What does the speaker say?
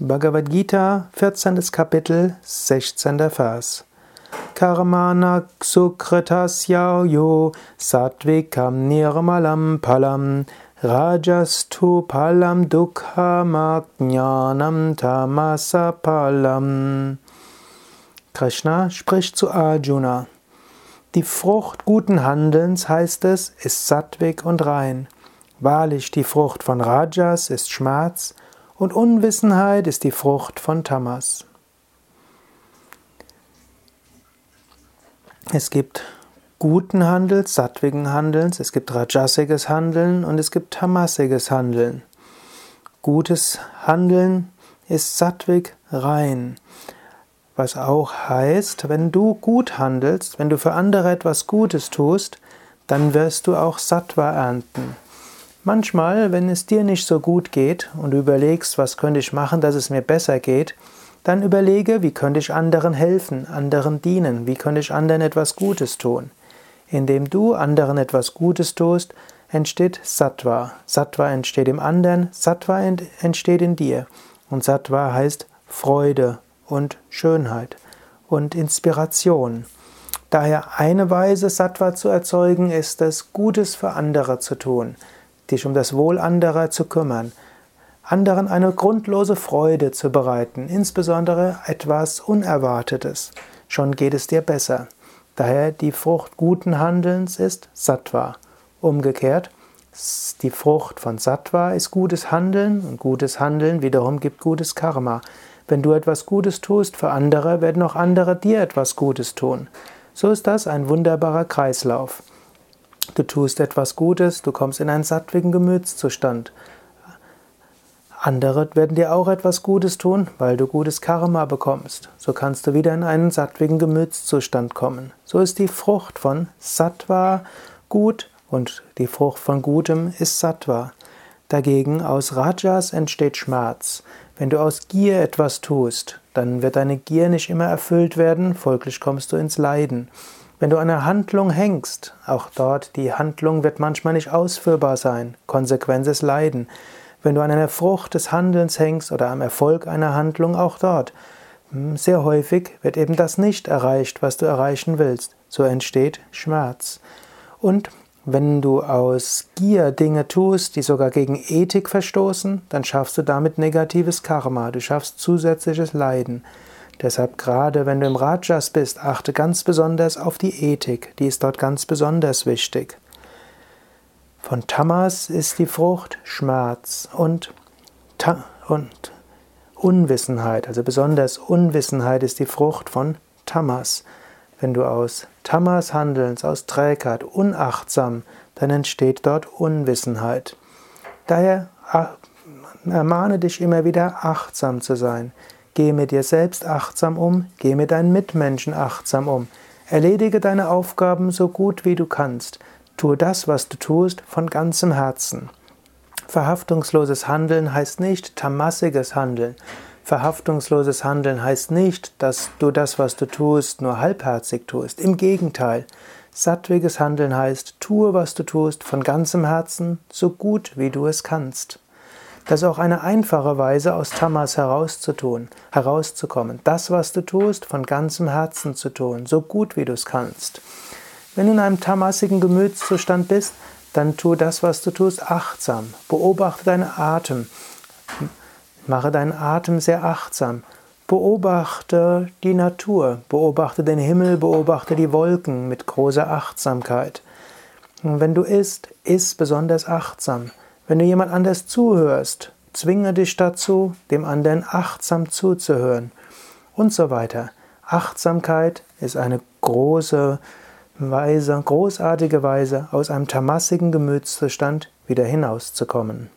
Bhagavad Gita, 14. Kapitel, 16. Vers. Karmana sukritasya sattvikam nirmalam palam rajastu palam dukhamajnanam tamasapalam. Krishna spricht zu Arjuna. Die Frucht guten Handelns, heißt es, ist sattvik und rein. Wahrlich, die Frucht von Rajas ist Schmerz, und Unwissenheit ist die Frucht von Tamas. Es gibt guten Handels, sattwigen Handelns, es gibt rajasiges Handeln und es gibt tamasiges Handeln. Gutes Handeln ist sattwig rein. Was auch heißt, wenn du gut handelst, wenn du für andere etwas Gutes tust, dann wirst du auch Sattva ernten. Manchmal, wenn es dir nicht so gut geht und du überlegst, was könnte ich machen, dass es mir besser geht, dann überlege, wie könnte ich anderen helfen, anderen dienen, wie könnte ich anderen etwas Gutes tun. Indem du anderen etwas Gutes tust, entsteht Sattva. Sattva entsteht im anderen, Sattva entsteht in dir. Und Sattva heißt Freude und Schönheit und Inspiration. Daher eine Weise, Sattva zu erzeugen, ist es, Gutes für andere zu tun dich um das Wohl anderer zu kümmern, anderen eine grundlose Freude zu bereiten, insbesondere etwas Unerwartetes. Schon geht es dir besser. Daher die Frucht guten Handelns ist Sattva. Umgekehrt, die Frucht von Sattva ist gutes Handeln und gutes Handeln wiederum gibt gutes Karma. Wenn du etwas Gutes tust für andere, werden auch andere dir etwas Gutes tun. So ist das ein wunderbarer Kreislauf. Du tust etwas Gutes, du kommst in einen sattwigen Gemütszustand. Andere werden dir auch etwas Gutes tun, weil du gutes Karma bekommst. So kannst du wieder in einen sattwigen Gemütszustand kommen. So ist die Frucht von Sattva gut und die Frucht von Gutem ist Sattva. Dagegen aus Rajas entsteht Schmerz. Wenn du aus Gier etwas tust, dann wird deine Gier nicht immer erfüllt werden, folglich kommst du ins Leiden. Wenn du an einer Handlung hängst, auch dort, die Handlung wird manchmal nicht ausführbar sein, Konsequenz ist Leiden. Wenn du an einer Frucht des Handelns hängst oder am Erfolg einer Handlung, auch dort, hm, sehr häufig wird eben das nicht erreicht, was du erreichen willst. So entsteht Schmerz. Und wenn du aus Gier Dinge tust, die sogar gegen Ethik verstoßen, dann schaffst du damit negatives Karma, du schaffst zusätzliches Leiden. Deshalb gerade wenn du im Rajas bist, achte ganz besonders auf die Ethik, die ist dort ganz besonders wichtig. Von Tamas ist die Frucht Schmerz und, Ta und Unwissenheit, also besonders Unwissenheit ist die Frucht von Tamas. Wenn du aus Tamas handelst, aus Trägheit, unachtsam, dann entsteht dort Unwissenheit. Daher ermahne dich immer wieder, achtsam zu sein. Geh mit dir selbst achtsam um, geh mit deinen Mitmenschen achtsam um. Erledige deine Aufgaben so gut wie du kannst. Tue das, was du tust, von ganzem Herzen. Verhaftungsloses Handeln heißt nicht tamassiges Handeln. Verhaftungsloses Handeln heißt nicht, dass du das, was du tust, nur halbherzig tust. Im Gegenteil. Sattwiges Handeln heißt, tue, was du tust, von ganzem Herzen, so gut wie du es kannst. Das ist auch eine einfache Weise, aus Tamas herauszutun, herauszukommen. Das, was du tust, von ganzem Herzen zu tun, so gut wie du es kannst. Wenn du in einem tamasigen Gemütszustand bist, dann tu das, was du tust, achtsam. Beobachte deinen Atem. Mache deinen Atem sehr achtsam. Beobachte die Natur, beobachte den Himmel, beobachte die Wolken mit großer Achtsamkeit. Und wenn du isst, iss besonders achtsam. Wenn du jemand anders zuhörst, zwinge dich dazu, dem anderen achtsam zuzuhören und so weiter. Achtsamkeit ist eine große Weise, großartige Weise, aus einem tamassigen Gemütszustand wieder hinauszukommen.